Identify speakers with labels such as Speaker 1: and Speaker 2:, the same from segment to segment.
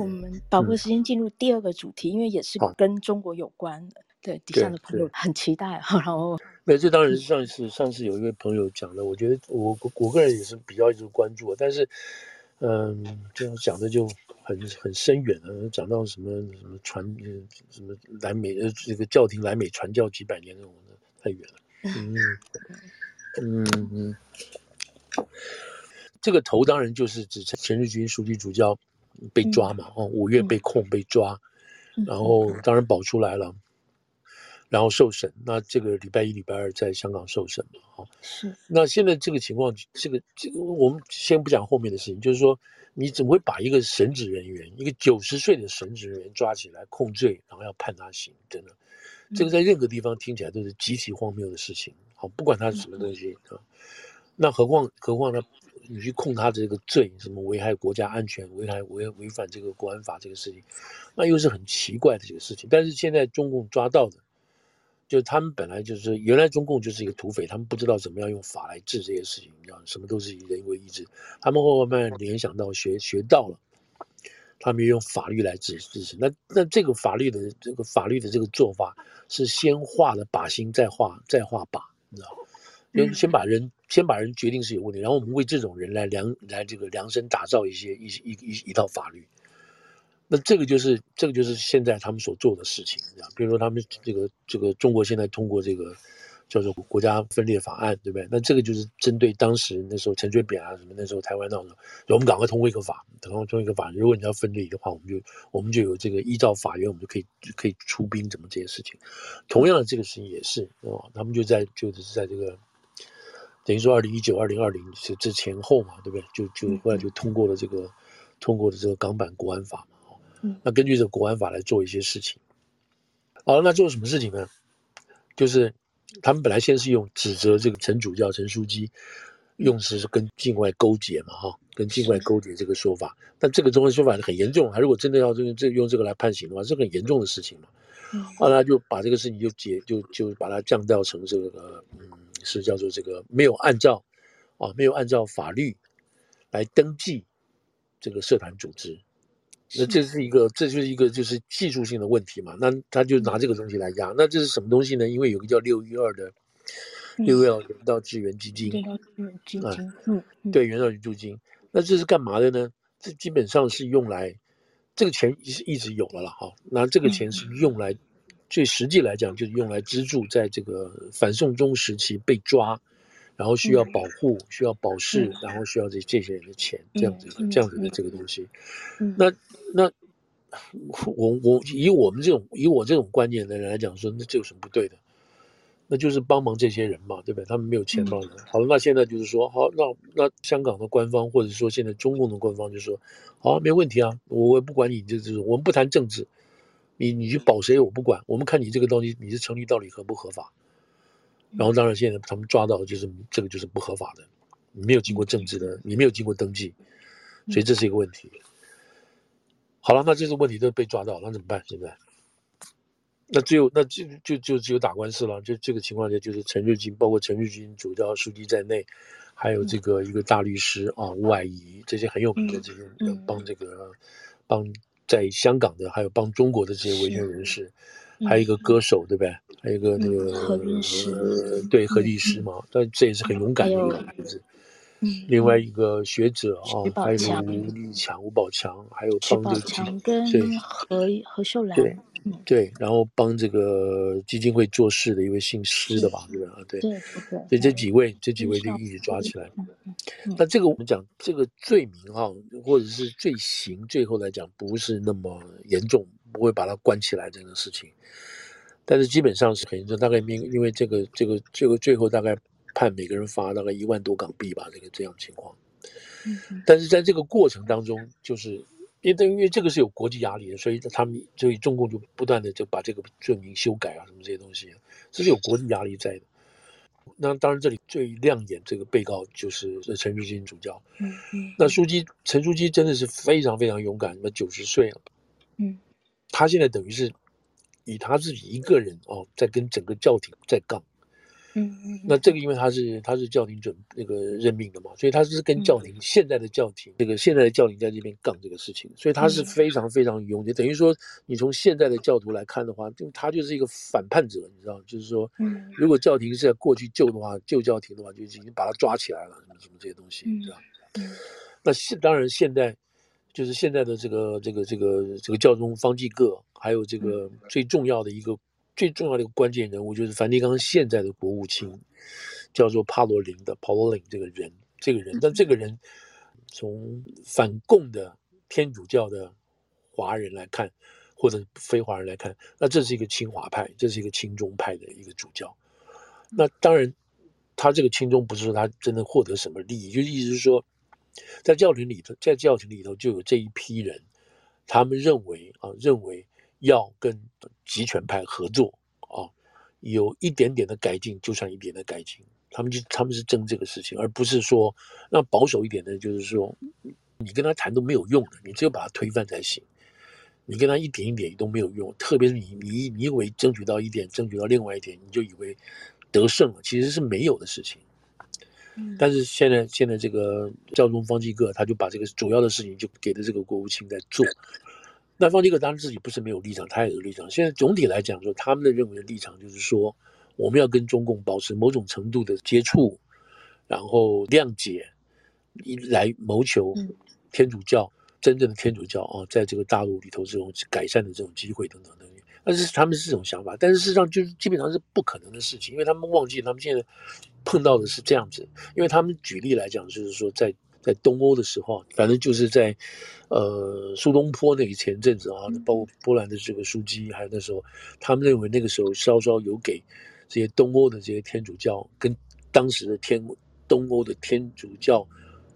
Speaker 1: 我们把握时间进入第二个主题，嗯、因为也是跟中国有关的。对，底下的朋友很期待。然后，
Speaker 2: 那这当然是上次上次有一位朋友讲的，我觉得我我个人也是比较一直关注，但是，嗯，这样讲的就很很深远了，讲到什么什么传什么来美呃这个教廷来美传教几百年那种的，太远了。嗯嗯嗯，这个头当然就是指陈日军书记主教被抓嘛，哦，五月被控被抓，然后当然保出来了。然后受审，那这个礼拜一、礼拜二在香港受审嘛？哈，是。那现在这个情况，这个这个，我们先不讲后面的事情，就是说，你怎么会把一个神职人员，一个九十岁的神职人员抓起来控罪，然后要判他刑？真的，这个在任何地方听起来都是极其荒谬的事情。好，不管他是什么东西啊，那何况何况呢？你去控他这个罪，什么危害国家安全、危害违违反这个国安法这个事情，那又是很奇怪的这个事情。但是现在中共抓到的。就他们本来就是原来中共就是一个土匪，他们不知道怎么样用法来治这些事情，你知道什么都是以人为意志。他们后慢慢联想到学学到了，他们用法律来治治事。那那这个法律的这个法律的这个做法是先画了靶心，再画再画靶，你知道吗？就先把人先把人决定是有问题，然后我们为这种人来量来这个量身打造一些一一一一套法律。那这个就是这个就是现在他们所做的事情，比如说他们这个这个中国现在通过这个叫做国家分裂法案，对不对？那这个就是针对当时那时候陈水扁啊什么那时候台湾闹的，我们赶快通过一个法，等通过一个法，如果你要分裂的话，我们就我们就有这个依照法院，我们就可以就可以出兵，怎么这些事情。同样的这个事情也是哦，他们就在就是在这个等于说二零一九二零二零是这前后嘛，对不对？就就后来就通过了这个通过了这个港版国安法嘛。那根据这个国安法来做一些事情，好，那做什么事情呢？就是他们本来先是用指责这个陈主教陈书记，用词是跟境外勾结嘛，哈，跟境外勾结这个说法。但这个中文说法是很严重，他如果真的要这这用这个来判刑的话，是很严重的事情嘛。后来就把这个事情就解就就把它降调成这个嗯，是叫做这个没有按照啊没有按照法律来登记这个社团组织。那这是一个，这就是一个就是技术性的问题嘛。那他就拿这个东西来压。那这是什么东西呢？因为有个叫六一二的六一二人道支援基金，啊，嗯，对，人道援助金。那这是干嘛的呢？这基本上是用来，这个钱是一直有了了哈。那这个钱是用来，最实际来讲就是用来资助在这个反送中时期被抓。然后需要保护，嗯、需要保释，嗯、然后需要这这些人的钱，嗯、这样子这样子的这个东西。嗯、那那我我以我们这种以我这种观念的人来讲说，那这有什么不对的？那就是帮忙这些人嘛，对不对？他们没有钱帮人。嗯、好了，那现在就是说，好，那那香港的官方或者说现在中共的官方就说，好，没问题啊，我我不管你这这种，我们不谈政治，你你去保谁我不管，我们看你这个东西你是成立到底合不合法。然后，当然，现在他们抓到就是这个，就是不合法的，你没有经过政治的，你没有经过登记，所以这是一个问题。好了，那这个问题都被抓到，那怎么办？现在，那只有那就就就只有打官司了。就这个情况下，就是陈日军，包括陈日军主教书记在内，还有这个一个大律师啊，吴霭仪这些很有名的这些帮这个帮在香港的，还有帮中国的这些维权人士。还有一个歌手，对不对？还有一个那个何律师，对何律师嘛，但这也是很勇敢的一个孩子。另外一个学者啊，还有吴立强、吴宝强，还有帮这个对
Speaker 1: 何何秀兰，
Speaker 2: 对对，然后帮这个基金会做事的一位姓施的吧，对吧？对对对，所以这几位这几位就一起抓起来。那这个我们讲这个罪名哈，或者是罪行，最后来讲不是那么严重。不会把他关起来这个事情，但是基本上是很严重，大概因因为这个这个这个最后大概判每个人罚大概一万多港币吧，这个这样情况。但是在这个过程当中，就是因为因为这个是有国际压力的，所以他们所以中共就不断的就把这个罪名修改啊什么这些东西，这是有国际压力在的。那当然这里最亮眼这个被告就是陈日君主教。嗯嗯。那书记陈枢机真的是非常非常勇敢，那九十岁了。嗯。他现在等于是以他自己一个人哦，在跟整个教廷在杠，
Speaker 1: 嗯嗯。
Speaker 2: 那这个因为他是他是教廷准那个任命的嘛，所以他是跟教廷、嗯、现在的教廷这个现在的教廷在这边杠这个事情，所以他是非常非常勇的。嗯、等于说你从现在的教徒来看的话，就他就是一个反叛者，你知道，就是说，嗯，如果教廷是在过去救的话，救教廷的话就已经把他抓起来了，什么什么这些东西，你知道。嗯。那现当然现在。就是现在的这个这个这个这个教宗方济各，还有这个最重要的一个最重要的一个关键人物，就是梵蒂冈现在的国务卿，叫做帕罗林的 Parolin 这个人，这个人，但这个人从反共的天主教的华人来看，或者非华人来看，那这是一个亲华派，这是一个亲中派的一个主教。那当然，他这个亲中不是说他真的获得什么利益，就意思是说。在教廷里头，在教廷里头就有这一批人，他们认为啊，认为要跟集权派合作啊，有一点点的改进就算一点的改进，他们就他们是争这个事情，而不是说那保守一点的，就是说你跟他谈都没有用的，你只有把他推翻才行，你跟他一点一点都没有用，特别是你你你以为争取到一点，争取到另外一点，你就以为得胜了，其实是没有的事情。但是现在，现在这个教宗方济各他就把这个主要的事情就给了这个国务卿在做。那方济各当然自己不是没有立场，他也有立场。现在总体来讲说，他们的认为的立场就是说，我们要跟中共保持某种程度的接触，然后谅解，一来谋求天主教真正的天主教啊，在这个大陆里头这种改善的这种机会等等等等。但是他们是这种想法，但是事实上就是基本上是不可能的事情，因为他们忘记他们现在。碰到的是这样子，因为他们举例来讲，就是说在在东欧的时候，反正就是在呃苏东坡那个前阵子啊，包括波兰的这个枢机，还有那时候，他们认为那个时候稍稍有给这些东欧的这些天主教跟当时的天东欧的天主教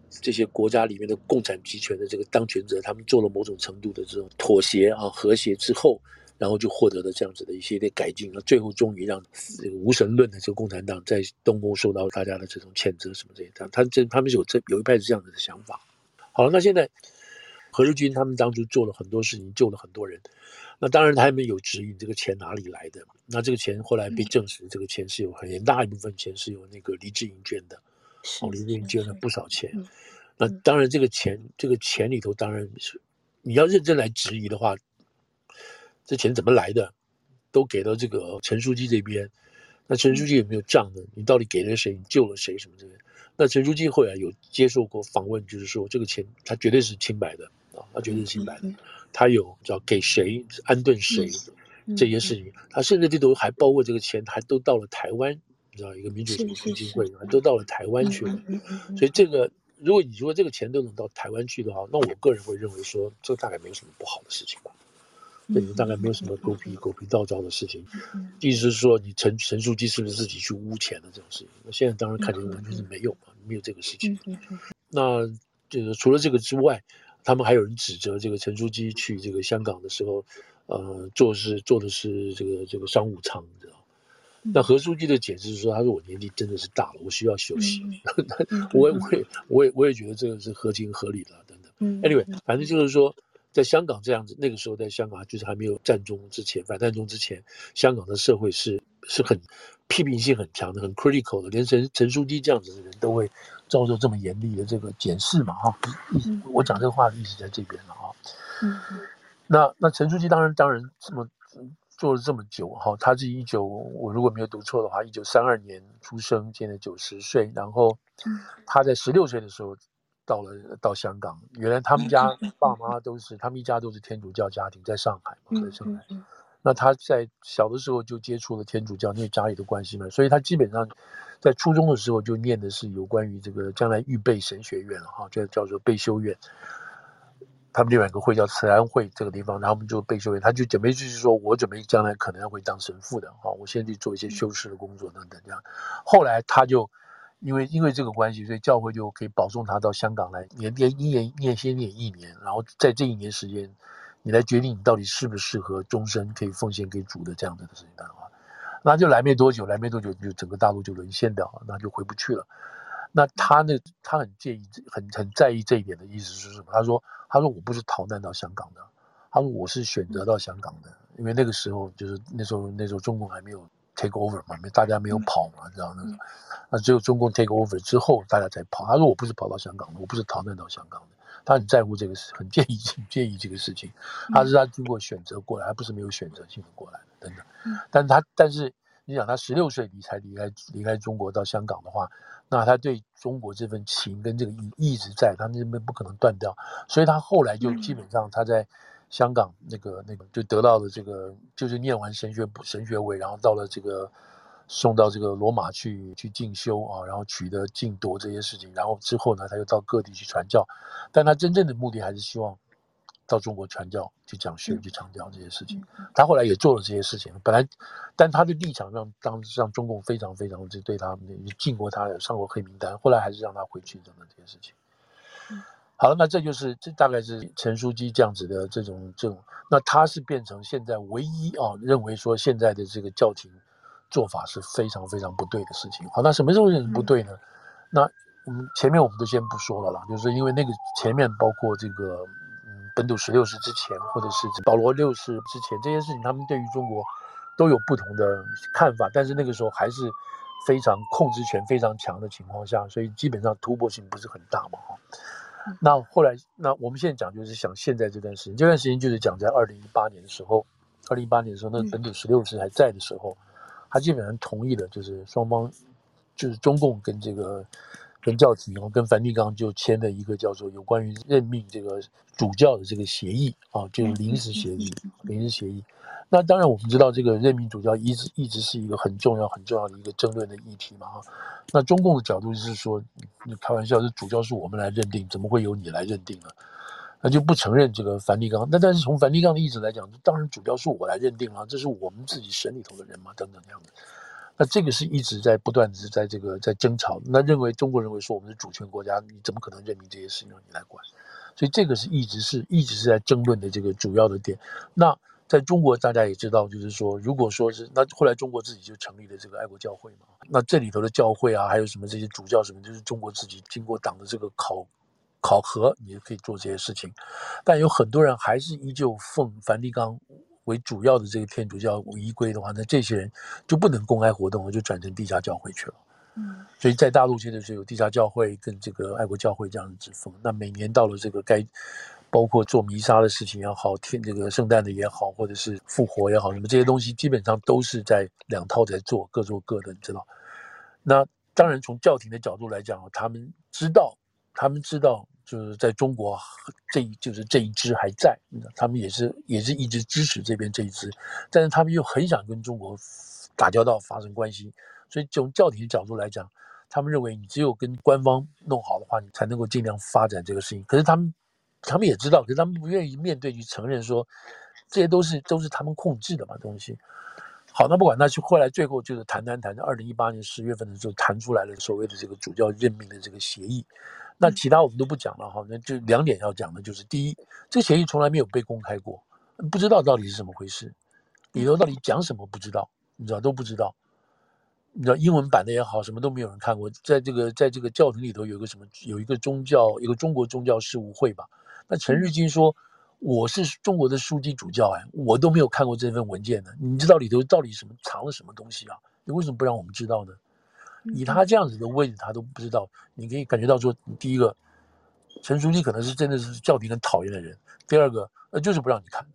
Speaker 2: 这些国家里面的共产集权的这个当权者，他们做了某种程度的这种妥协啊和谐之后。然后就获得了这样子的一系列改进，那最后终于让这个无神论的这个共产党在东欧受到大家的这种谴责什么这些，他他这他们是有这有一派是这样子的想法。好了，那现在何日军他们当初做了很多事情，救了很多人，那当然他们有质疑这个钱哪里来的，那这个钱后来被证实，这个钱是有很大一部分钱是由那个黎智英捐的，哦，黎智英捐了不少钱。那当然这个钱这个钱里头当然是你要认真来质疑的话。这钱怎么来的？都给到这个陈书记这边，那陈书记有没有账呢？你到底给了谁？你救了谁？什么这些？那陈书记后来有接受过访问，就是说这个钱他绝对是清白的啊，他绝对是清白的。他有叫给谁安顿谁这些事情，他甚至这都还包括这个钱还都到了台湾，你知道一个民主什么基金会还都到了台湾去了。所以这个如果你说这个钱都能到台湾去的话，那我个人会认为说这大概没有什么不好的事情吧。这里面大概没有什么狗屁狗屁倒灶的事情，意思是说你陈陈书记是不是自己去污钱的这种事情？那现在当然看起来完全是没有嘛，没有这个事情。那这个除了这个之外，他们还有人指责这个陈书记去这个香港的时候，呃，做是做的是这个这个商务舱，你知道？那何书记的解释是说，他说我年纪真的是大了，我需要休息。我我也我也我也觉得这个是合情合理的等等。Anyway，反正就是说。在香港这样子，那个时候在香港就是还没有战中之前，反战中之前，香港的社会是是很批评性很强的，很 critical 的，连陈陈书记这样子的人都会遭受这么严厉的这个检视嘛，哈。我讲这个话的意思在这边了，哈。嗯。那那陈书记当然当然这么做了这么久，哈，他是一九我如果没有读错的话，一九三二年出生，现在九十岁，然后他在十六岁的时候。到了到香港，原来他们家爸妈都是，他们一家都是天主教家庭，在上海嘛，在上海。那他在小的时候就接触了天主教，因为家里的关系嘛，所以他基本上在初中的时候就念的是有关于这个将来预备神学院哈，就叫做备修院。他们另外一个会叫慈安会这个地方，然后我们就备修院，他就准备就是说我准备将来可能会当神父的哈，我先去做一些修士的工作等等这样。后来他就。因为因为这个关系，所以教会就可以保送他到香港来念念一年念先念一年，然后在这一年时间，你来决定你到底适不适合终身可以奉献给主的这样子的事情的话，那就来没多久，来没多久就整个大陆就沦陷掉了，那就回不去了。那他呢，他很介意，很很在意这一点的意思是什么？他说，他说我不是逃难到香港的，他说我是选择到香港的，因为那个时候就是那时候那时候中共还没有。Take over 嘛，没大家没有跑嘛，知道那个，那只有中共 take over 之后，大家才跑。他说我不是跑到香港的，我不是逃难到香港的，他很在乎这个事，很介意很 介意这个事情。他是他经过选择过来，而不是没有选择性的过来的，等等。但他但是你想他十六岁离才离开离开中国到香港的话，那他对中国这份情跟这个意一直在，他那边不可能断掉，所以他后来就基本上他在。香港那个那个就得到了这个，就是念完神学神学位，然后到了这个送到这个罗马去去进修啊，然后取得晋铎这些事情，然后之后呢，他又到各地去传教，但他真正的目的还是希望到中国传教，去讲学，去强调这些事情。他后来也做了这些事情，本来，但他的立场让当让中共非常非常就对他禁过他，上过黑名单，后来还是让他回去等等这些事情。好了，那这就是这大概是陈书记这样子的这种这种，那他是变成现在唯一啊认为说现在的这个教廷做法是非常非常不对的事情。好，那什么时候认为不对呢？嗯、那我们前面我们都先不说了啦，就是因为那个前面包括这个嗯本土十六世之前，或者是保罗六世之前这些事情，他们对于中国都有不同的看法，但是那个时候还是非常控制权非常强的情况下，所以基本上突破性不是很大嘛，哈。那后来，那我们现在讲就是想现在这段时间，这段时间就是讲在二零一八年的时候，二零一八年的时候，那个本土十六师还在的时候，他基本上同意了，就是双方，就是中共跟这个跟教廷，然后跟梵蒂冈就签了一个叫做有关于任命这个主教的这个协议啊，就是临时协议，临时协议。那当然，我们知道这个任命主教一直一直是一个很重要、很重要的一个争论的议题嘛，哈。那中共的角度就是说，你开玩笑，这主教是我们来认定，怎么会由你来认定呢？那就不承认这个梵蒂冈。那但是从梵蒂冈的意思来讲，当然主教是我来认定了，这是我们自己省里头的人嘛，等等这样的。那这个是一直在不断的是在这个在争吵。那认为中国认为说我们是主权国家，你怎么可能任命这些事情你来管？所以这个是一直是一直是在争论的这个主要的点。那。在中国，大家也知道，就是说，如果说是那后来中国自己就成立了这个爱国教会嘛，那这里头的教会啊，还有什么这些主教什么，就是中国自己经过党的这个考考核，你也可以做这些事情。但有很多人还是依旧奉梵蒂冈为主要的这个天主教依归的话，那这些人就不能公开活动了，就转成地下教会去了。嗯，所以在大陆现在是有地下教会跟这个爱国教会这样的之分。那每年到了这个该。包括做弥撒的事情也好，天这个圣诞的也好，或者是复活也好，什么这些东西基本上都是在两套在做，各做各的，你知道。那当然从教廷的角度来讲，他们知道，他们知道，就是在中国这一就是这一支还在，他们也是也是一直支持这边这一支，但是他们又很想跟中国打交道，发生关系，所以从教廷的角度来讲，他们认为你只有跟官方弄好的话，你才能够尽量发展这个事情。可是他们。他们也知道，可是他们不愿意面对去承认说，这些都是都是他们控制的嘛东西。好，那不管，那就后来最后就是谈谈谈，二零一八年十月份的时候谈出来了所谓的这个主教任命的这个协议。那其他我们都不讲了哈，那就两点要讲的，就是第一，这个协议从来没有被公开过，不知道到底是怎么回事，里头到底讲什么不知道，你知道都不知道。你知道英文版的也好，什么都没有人看过。在这个在这个教廷里头有个什么，有一个宗教，一个中国宗教事务会吧。那陈日金说：“我是中国的书记主教，哎，我都没有看过这份文件呢。你知道里头到底什么藏了什么东西啊？你为什么不让我们知道呢？以他这样子的位置，他都不知道。你可以感觉到说，第一个，陈书记可能是真的是教廷很讨厌的人；第二个，呃，就是不让你看，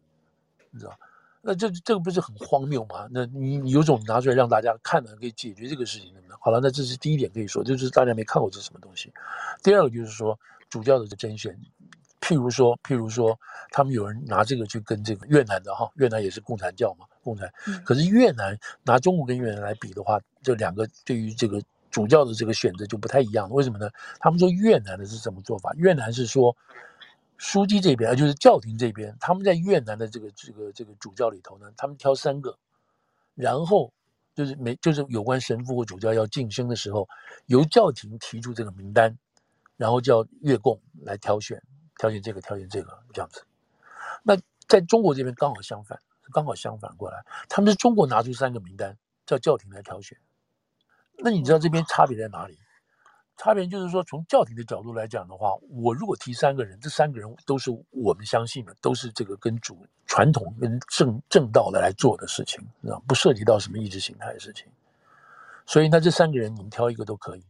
Speaker 2: 你知道。那这这个不是很荒谬吗？那你你有种拿出来让大家看的，可以解决这个事情的呢？好了，那这是第一点可以说，就是大家没看过这是什么东西。第二个就是说，主教的甄选。”譬如说，譬如说，他们有人拿这个去跟这个越南的哈，越南也是共产教嘛，共产。可是越南拿中国跟越南来比的话，这两个对于这个主教的这个选择就不太一样。为什么呢？他们说越南的是什么做法？越南是说，书记这边，就是教廷这边，他们在越南的这个这个这个主教里头呢，他们挑三个，然后就是没就是有关神父或主教要晋升的时候，由教廷提出这个名单，然后叫越共来挑选。挑选这个，挑选这个，这样子。那在中国这边刚好相反，刚好相反过来，他们是中国拿出三个名单，叫教廷来挑选。那你知道这边差别在哪里？差别就是说，从教廷的角度来讲的话，我如果提三个人，这三个人都是我们相信的，都是这个跟主传统跟正正道的来做的事情，知道不涉及到什么意识形态的事情。所以那这三个人你们挑一个都可以。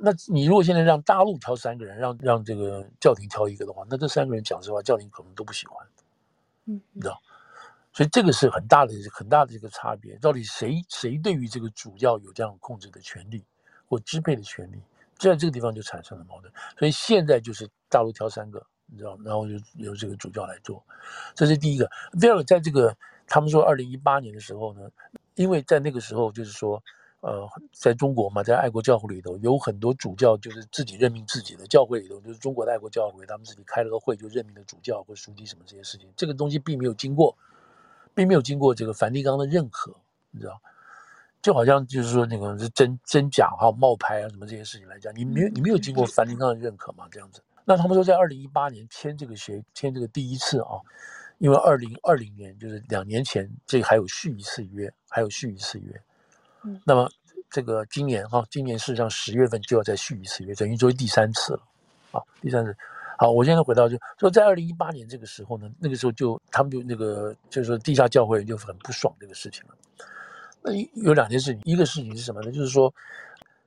Speaker 2: 那你如果现在让大陆挑三个人，让让这个教廷挑一个的话，那这三个人讲实话，教廷可能都不喜欢，嗯，你知道，所以这个是很大的很大的一个差别。到底谁谁对于这个主教有这样控制的权利或支配的权利，在这个地方就产生了矛盾。所以现在就是大陆挑三个，你知道，然后就由这个主教来做，这是第一个。第二个，在这个他们说二零一八年的时候呢，因为在那个时候就是说。呃，在中国嘛，在爱国教会里头，有很多主教就是自己任命自己的教会里头，就是中国的爱国教会，他们自己开了个会，就任命了主教或书记什么这些事情。这个东西并没有经过，并没有经过这个梵蒂冈的认可，你知道？就好像就是说那个是真真假哈冒牌啊什么这些事情来讲，你没有你没有经过梵蒂冈的认可嘛？这样子。那他们说在二零一八年签这个协签这个第一次啊，因为二零二零年就是两年前，这还有续一次约，还有续一次约。那么这个今年哈，今年事实上十月份就要再续一次约，等于作为第三次了，啊，第三次。好，我现在回到就说在二零一八年这个时候呢，那个时候就他们就那个就是说地下教会就很不爽这个事情了。那有两件事情，一个事情是什么呢？就是说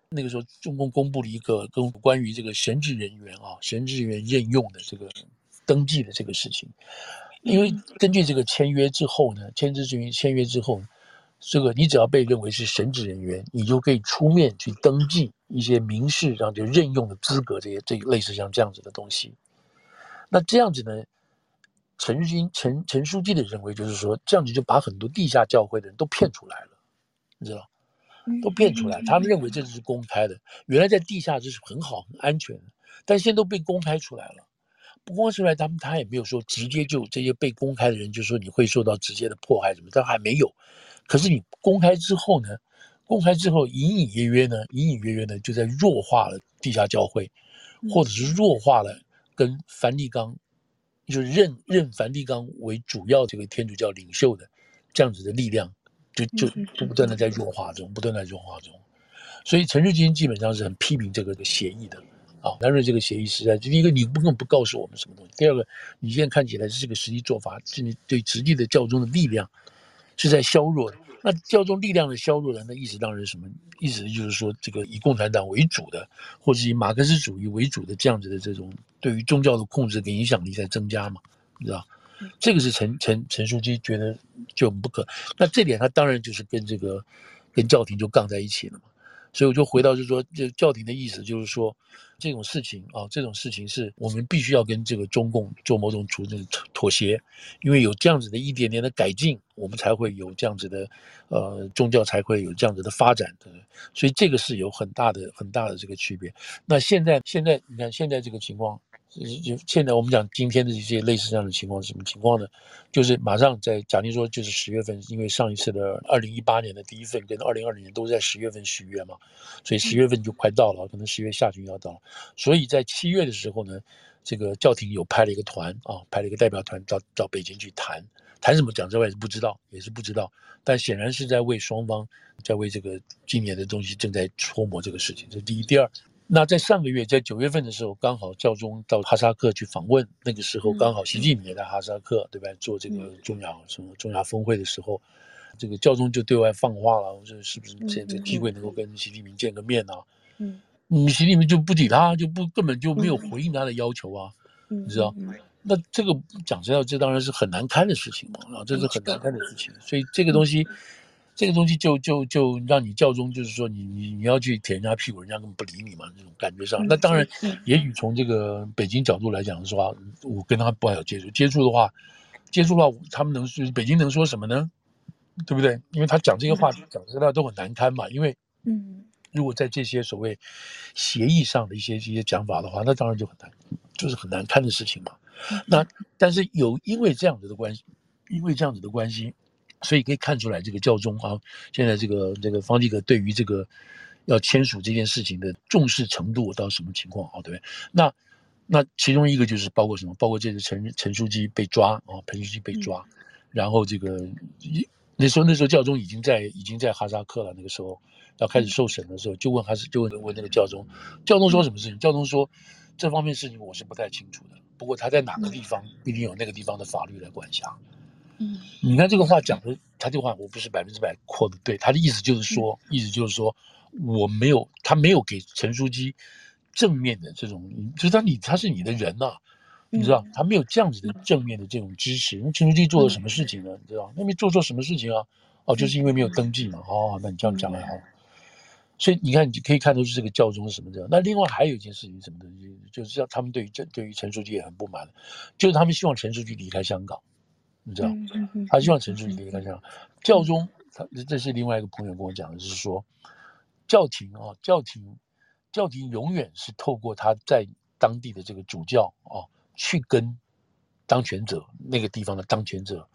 Speaker 2: 那个时候中共公布了一个跟关于这个神职人员啊，神职人员任用的这个登记的这个事情，因为根据这个签约之后呢，签字人员签约之后呢。这个你只要被认为是神职人员，你就可以出面去登记一些民事上就任用的资格，这些这类似像这样子的东西。那这样子呢，陈日君陈陈书记的认为就是说，这样子就把很多地下教会的人都骗出来了，你知道，都骗出来。他们认为这是公开的，原来在地下这是很好很安全的，但现在都被公开出来了。不公开出来，他们他也没有说直接就这些被公开的人就说你会受到直接的迫害什么，但还没有。可是你公开之后呢？公开之后隐隐约约呢，隐隐约约呢，就在弱化了地下教会，或者是弱化了跟梵蒂冈，就是认认梵蒂冈为主要这个天主教领袖的这样子的力量，就就就不断的在弱化中，不断在弱化中。所以陈日君基本上是很批评这个协议的啊，他认为这个协议实在，第一个你不根本不告诉我们什么东西，第二个你现在看起来是这个实际做法，是你对实际的教宗的力量。是在削弱，那教宗力量的削弱呢那意思当然是什么？意思就是说，这个以共产党为主的，或是以马克思主义为主的这样子的这种对于宗教的控制跟影响力在增加嘛，你知道？这个是陈陈陈书记觉得就不可。那这点他当然就是跟这个跟教廷就杠在一起了嘛。所以我就回到就是说，这教廷的意思就是说，这种事情啊，这种事情是我们必须要跟这个中共做某种处置妥协，因为有这样子的一点点的改进，我们才会有这样子的，呃，宗教才会有这样子的发展，的。所以这个是有很大的很大的这个区别。那现在现在你看现在这个情况。就现在我们讲今天的这些类似这样的情况是什么情况呢？就是马上在假定说就是十月份，因为上一次的二零一八年的第一份跟二零二零年都在十月份续约嘛，所以十月份就快到了，可能十月下旬要到了。所以在七月的时候呢，这个教廷有派了一个团啊，派了一个代表团到到北京去谈，谈什么讲之外是不知道，也是不知道，但显然是在为双方在为这个今年的东西正在搓磨这个事情，这是第一，第二。那在上个月，在九月份的时候，刚好教宗到哈萨克去访问，那个时候刚好习近平也在哈萨克，对吧？做这个中亚什么中亚峰会的时候，这个教宗就对外放话了，我说是不是这这个机会能够跟习近平见个面呢？嗯，嗯，习近平就不理他，就不根本就没有回应他的要求啊，你知道？那这个讲实话，这当然是很难堪的事情嘛，啊，这是很难堪的事情，所以这个东西。这个东西就就就让你教宗，就是说你你你要去舔人家屁股，人家根本不理你嘛，那种感觉上。那当然，也许从这个北京角度来讲的话，我跟他不好有接触，接触的话，接触的话，他们能就是北京能说什么呢？对不对？因为他讲这些话讲实在都很难堪嘛。因为，嗯，如果在这些所谓协议上的一些一些讲法的话，那当然就很难，就是很难堪的事情嘛。那但是有因为这样子的关系，因为这样子的关系。所以可以看出来，这个教宗啊，现在这个这个方济各对于这个要签署这件事情的重视程度到什么情况啊？对不对？那那其中一个就是包括什么？包括这个陈陈书记被抓啊，陈书记被抓，然后这个那时候那时候教宗已经在已经在哈萨克了，那个时候要开始受审的时候，就问还是就问问那个教宗，教宗说什么事情？教宗说这方面事情我是不太清楚的。不过他在哪个地方，不一定有那个地方的法律来管辖。
Speaker 1: 嗯，
Speaker 2: 你看这个话讲的，他这个话我不是百分之百扩的对，他的意思就是说，意思就是说，我没有，他没有给陈书记正面的这种，就是他你他是你的人呐，你知道，他没有这样子的正面的这种支持。那陈书记做了什么事情呢？你知道，那没做错什么事情啊？哦，就是因为没有登记嘛。哦，那你这样讲还好。所以你看，你就可以看出是这个教宗是什么这样。那另外还有一件事情，什么的，就是要他们对于这对于陈书记也很不满，就是他们希望陈书记离开香港。你知道，他希望陈书记离开香港。教宗，他这是另外一个朋友跟我讲的，就是说，教廷啊，教廷，教廷永远是透过他在当地的这个主教啊，去跟当权者那个地方的当权者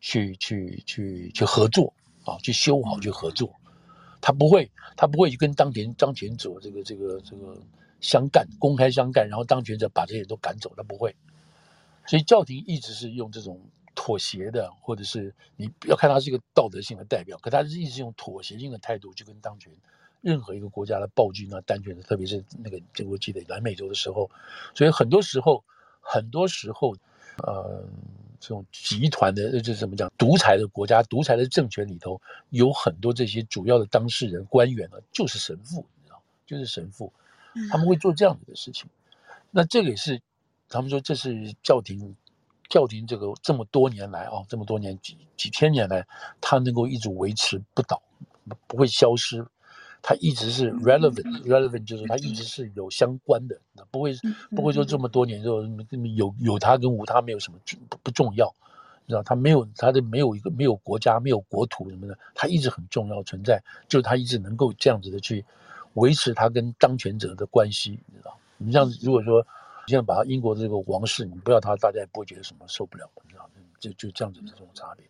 Speaker 2: 去去去去合作啊，去修好去合作。他不会，他不会去跟当权当权者这个这个这个相干，公开相干，然后当权者把这些人都赶走，他不会。所以教廷一直是用这种妥协的，或者是你不要看他是一个道德性的代表，可他是一直用妥协性的态度去跟当权任何一个国家的暴君啊、当权的，特别是那个，就我记得南美洲的时候，所以很多时候，很多时候，呃，这种集团的，这怎么讲，独裁的国家、独裁的政权里头，有很多这些主要的当事人、官员呢，就是神父，你知道，就是神父，他们会做这样子的事情，那这个也是。他们说这是教廷，教廷这个这么多年来啊，这么多年几几千年来，它能够一直维持不倒，不会消失，它一直是 relevant，relevant 就是它一直是有相关的，不会不会说这么多年之后有有它跟无它没有什么不不重要，知道它没有它的没有一个没有国家没有国土什么的，它一直很重要存在，就是它一直能够这样子的去维持它跟当权者的关系，你知道，你像如果说。现在把英国这个王室，你不要他，大家也不会觉得什么受不了，你知道，就就这样子的这种差别，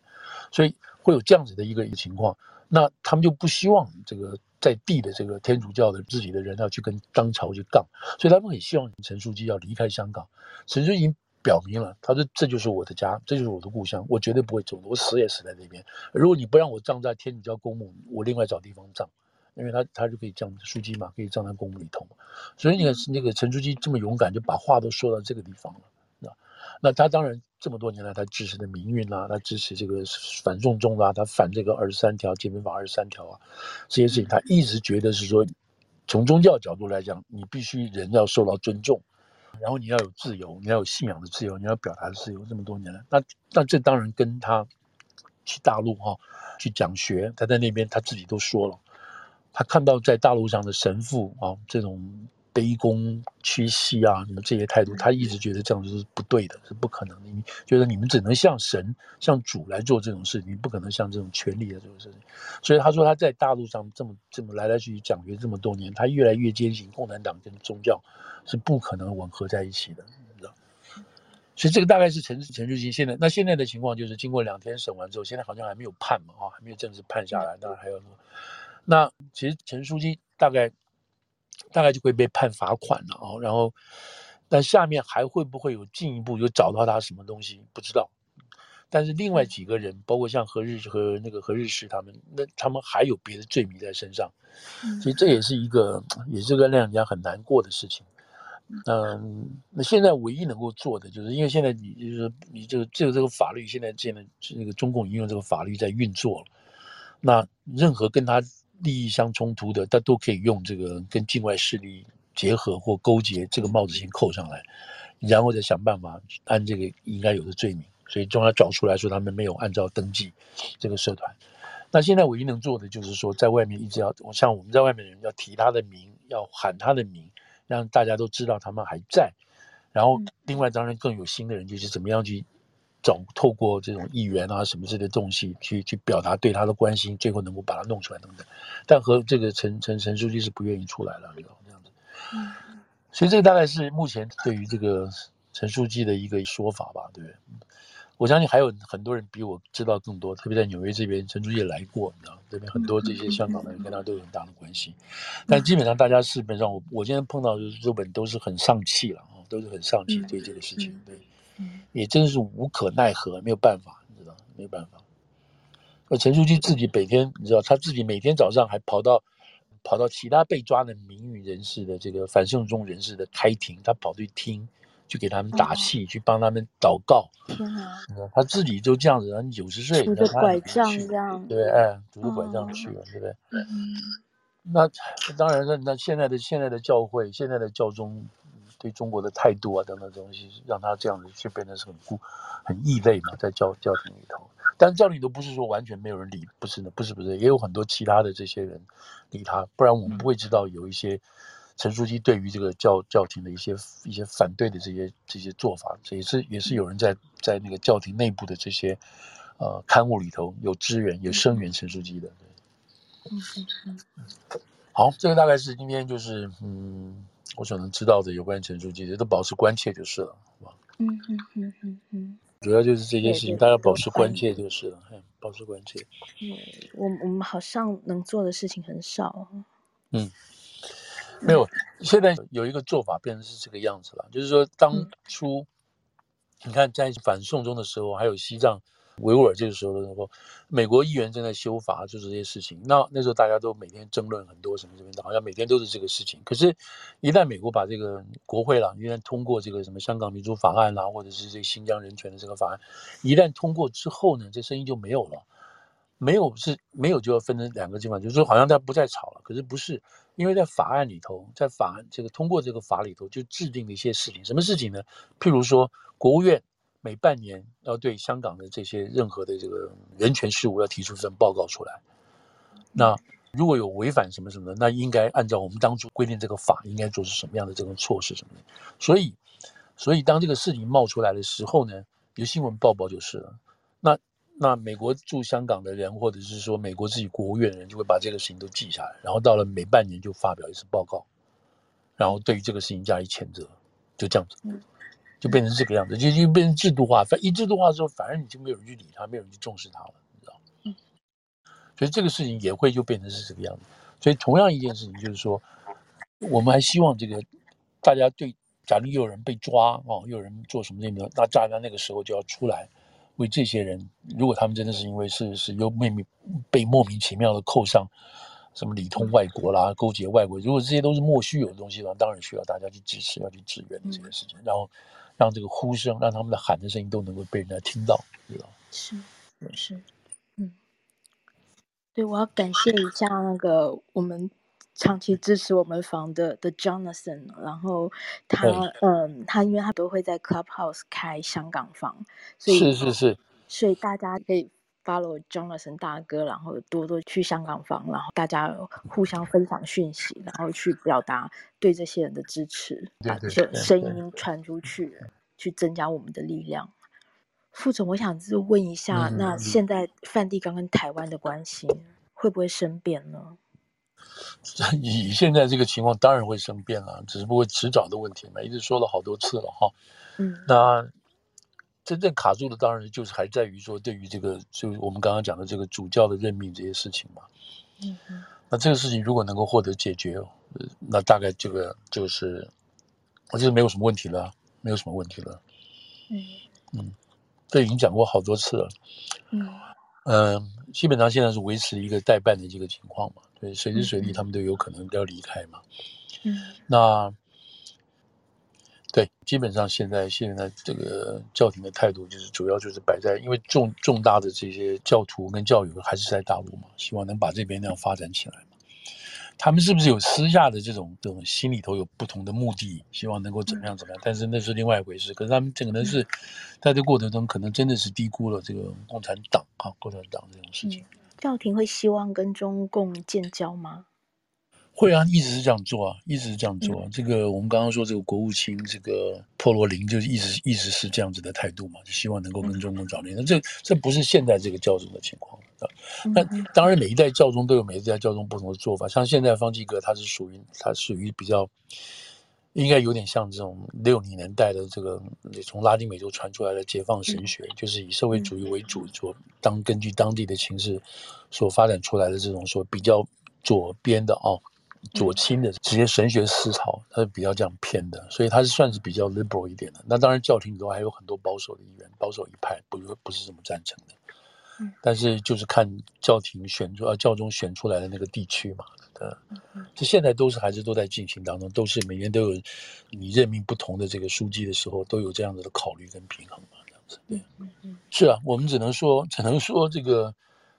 Speaker 2: 所以会有这样子的一个一个情况。那他们就不希望这个在地的这个天主教的自己的人要去跟当朝去杠，所以他们很希望陈书记要离开香港。陈书记已经表明了，他说这就是我的家，这就是我的故乡，我绝对不会走的，我死也死在那边。如果你不让我葬在天主教公墓，我另外找地方葬。因为他他就可以这样书记嘛，可以葬在公墓里头嘛，所以你看那个陈书记这么勇敢，就把话都说到这个地方了，那那他当然这么多年来，他支持的民运啦，他支持这个反送中啦，他反这个二十三条基本法二十三条啊，这些事情他一直觉得是说，从宗教角度来讲，你必须人要受到尊重，然后你要有自由，你要有信仰的自由，你要表达的自由，这么多年来，那那这当然跟他去大陆哈、啊、去讲学，他在那边他自己都说了。他看到在大陆上的神父啊，这种卑躬屈膝啊，什么这些态度，他一直觉得这样子是不对的，是不可能的。你觉得你们只能像神、像主来做这种事，你不可能像这种权力的这种事情。所以他说他在大陆上这么这么来来去去讲学这么多年，他越来越坚信共产党跟宗教是不可能吻合在一起的，所以这个大概是陈陈书记现在那现在的情况，就是经过两天审完之后，现在好像还没有判嘛，啊，还没有正式判下来，当然还有。那其实陈书记大概大概就会被判罚款了啊，然后但下面还会不会有进一步有找到他什么东西不知道，但是另外几个人，包括像何日和那个何日石他们，那他们还有别的罪名在身上，所以这也是一个也是个让人家很难过的事情。嗯，那现在唯一能够做的就是，因为现在你就是你这个这个这个法律现在现在那个中共已经用这个法律在运作了，那任何跟他。利益相冲突的，他都可以用这个跟境外势力结合或勾结这个帽子先扣上来，然后再想办法按这个应该有的罪名。所以中央找出来说他们没有按照登记这个社团。那现在唯一能做的就是说，在外面一直要像我们在外面的人要提他的名，要喊他的名，让大家都知道他们还在。然后另外当然更有心的人就是怎么样去。找透过这种议员啊什么之类的东西去去表达对他的关心，最后能够把他弄出来等等，但和这个陈陈陈书记是不愿意出来了，这样子。嗯，所以这个大概是目前对于这个陈书记的一个说法吧，对不对？我相信还有很多人比我知道更多，特别在纽约这边，陈书记也来过，你知道，这边很多这些香港的人跟他都有很大的关系，但基本上大家基本上我我今天碰到的日本都是很丧气了啊，都是很丧气对这个事情，对。也真是无可奈何，没有办法，你知道，没有办法。那陈书记自己每天，你知道，他自己每天早上还跑到跑到其他被抓的名誉人士的这个反送中人士的开庭，他跑去听，去给他们打气，去帮他们祷告。
Speaker 1: 天啊！
Speaker 2: 他自己就这样子，然后九十岁，
Speaker 1: 拄着拐杖这样，
Speaker 2: 对，哎，拄着拐杖去了，对不对？嗯。那当然，那那现在的现在的教会，现在的教宗对中国的态度啊等等东西，让他这样子就变得是很孤很异类嘛，在教教廷里头。但教廷里头不是说完全没有人理，不是的，不是不是，也有很多其他的这些人理他，不然我们不会知道有一些陈书记对于这个教教廷的一些一些反对的这些这些做法，这也是也是有人在在那个教廷内部的这些呃刊物里头有支援有声援陈书记的。嗯嗯嗯。好，这个大概是今天就是嗯，我所能知道的有关陈书记的，都保持关切就是了，好吧？嗯嗯嗯嗯嗯。主要就是这件事情，大家保持关切就是了，保持关切。
Speaker 1: 嗯，我我们好像能做的事情很少。
Speaker 2: 嗯，没有，现在有一个做法变成是这个样子了，就是说当初你看在反送中的时候，还有西藏。维吾尔这个时候的时候，美国议员正在修法，就是这些事情。那那时候大家都每天争论很多什么什么的，好像每天都是这个事情。可是，一旦美国把这个国会了，一旦通过这个什么香港民主法案啦，或者是这新疆人权的这个法案，一旦通过之后呢，这声音就没有了。没有是没有就要分成两个地方，就是说好像大家不再吵了。可是不是，因为在法案里头，在法案这个通过这个法里头，就制定了一些事情。什么事情呢？譬如说，国务院。每半年要对香港的这些任何的这个人权事务要提出一份报告出来。那如果有违反什么什么的，那应该按照我们当初规定这个法应该做出什么样的这种措施什么的。所以，所以当这个事情冒出来的时候呢，有新闻报报就是了。那那美国驻香港的人，或者是说美国自己国务院的人，就会把这个事情都记下来，然后到了每半年就发表一次报告，然后对于这个事情加以谴责，就这样子。就变成这个样子，就就变成制度化。反一制度化之后，反而你就没有人去理他，没有人去重视他了，你知道？嗯。所以这个事情也会就变成是这个样子。所以同样一件事情，就是说，我们还希望这个大家对，假如又有人被抓哦，又有人做什么那个，那大家那个时候就要出来为这些人，如果他们真的是因为是是又秘密被莫名其妙的扣上。什么里通外国啦，勾结外国，如果这些都是莫须有的东西的话，当然需要大家去支持，要去支援这件事情，然后让这个呼声，让他们的喊的声音都能够被人家听到，知道
Speaker 1: 是是，嗯，对，我要感谢一下那个我们长期支持我们房的的 Jonathan，然后他嗯，他因为他都会在 Clubhouse 开香港房，所以
Speaker 2: 是是是，
Speaker 1: 所以大家可以。Follow Jonathan 大哥，然后多多去香港房，然后大家互相分享讯息，然后去表达对这些人的支持，把声音传出去，去增加我们的力量。副总，我想就问一下，嗯、那现在梵蒂冈跟台湾的关系会不会生变呢？
Speaker 2: 以现在这个情况，当然会生变了，只不过迟早的问题嘛，一直说了好多次了哈。嗯，那。真正卡住的当然就是还在于说，对于这个就我们刚刚讲的这个主教的任命这些事情嘛。嗯嗯。那这个事情如果能够获得解决，那大概这个就是，我觉得没有什么问题了，没有什么问题了。嗯嗯，这已经讲过好多次了。嗯嗯，基本上现在是维持一个代办的这个情况嘛，对，随时随地他们都有可能要离开嘛。嗯，那。对，基本上现在现在这个教廷的态度就是主要就是摆在，因为重重大的这些教徒跟教友还是在大陆嘛，希望能把这边那样发展起来嘛。他们是不是有私下的这种这种心里头有不同的目的，希望能够怎么样怎么样？但是那是另外一回事。可是他们这可能是在这过程中，可能真的是低估了这个共产党啊，共产党这种事情。
Speaker 1: 教廷会希望跟中共建交吗？
Speaker 2: 会啊，一直是这样做啊，一直是这样做啊。这个我们刚刚说这个国务卿这个破罗林，就是一直一直是这样子的态度嘛，就希望能够跟中共找联。那这这不是现在这个教宗的情况啊。那当然，每一代教宗都有每一代教宗不同的做法。像现在方济各，他是属于他属于比较，应该有点像这种六零年代的这个从拉丁美洲传出来的解放神学，就是以社会主义为主，做当根据当地的情势所发展出来的这种说比较左边的啊。左倾的这些神学思潮，他是比较这样偏的，所以他是算是比较 liberal 一点的。那当然，教廷里头还有很多保守的议员，保守一派不不是这么赞成的。嗯，但是就是看教廷选出啊，教宗选出来的那个地区嘛，的。这现在都是还是都在进行当中，都是每年都有你任命不同的这个书记的时候，都有这样子的考虑跟平衡嘛，这样子。对，是啊，我们只能说，只能说这个，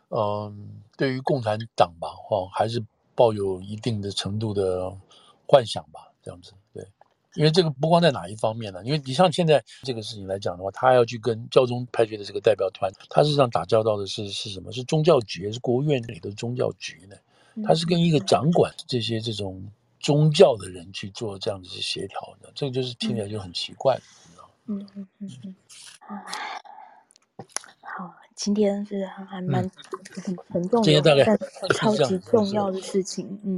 Speaker 2: 嗯、呃，对于共产党吧，哈，还是抱有一定的程度的幻想吧，这样子。对，因为这个不光在哪一方面呢，因为你像现在这个事情来讲的话，他要去跟教宗派去的这个代表团，他实际上打交道的是是什么？是宗教局，是国务院里的宗教局呢？他是跟一个掌管这些这种宗教的人去做这样子去协调的，这个就是听起来就很奇怪，你知道吗？
Speaker 1: 嗯嗯嗯嗯。好，今天是还蛮很沉重的，但超级重要的事情，嗯。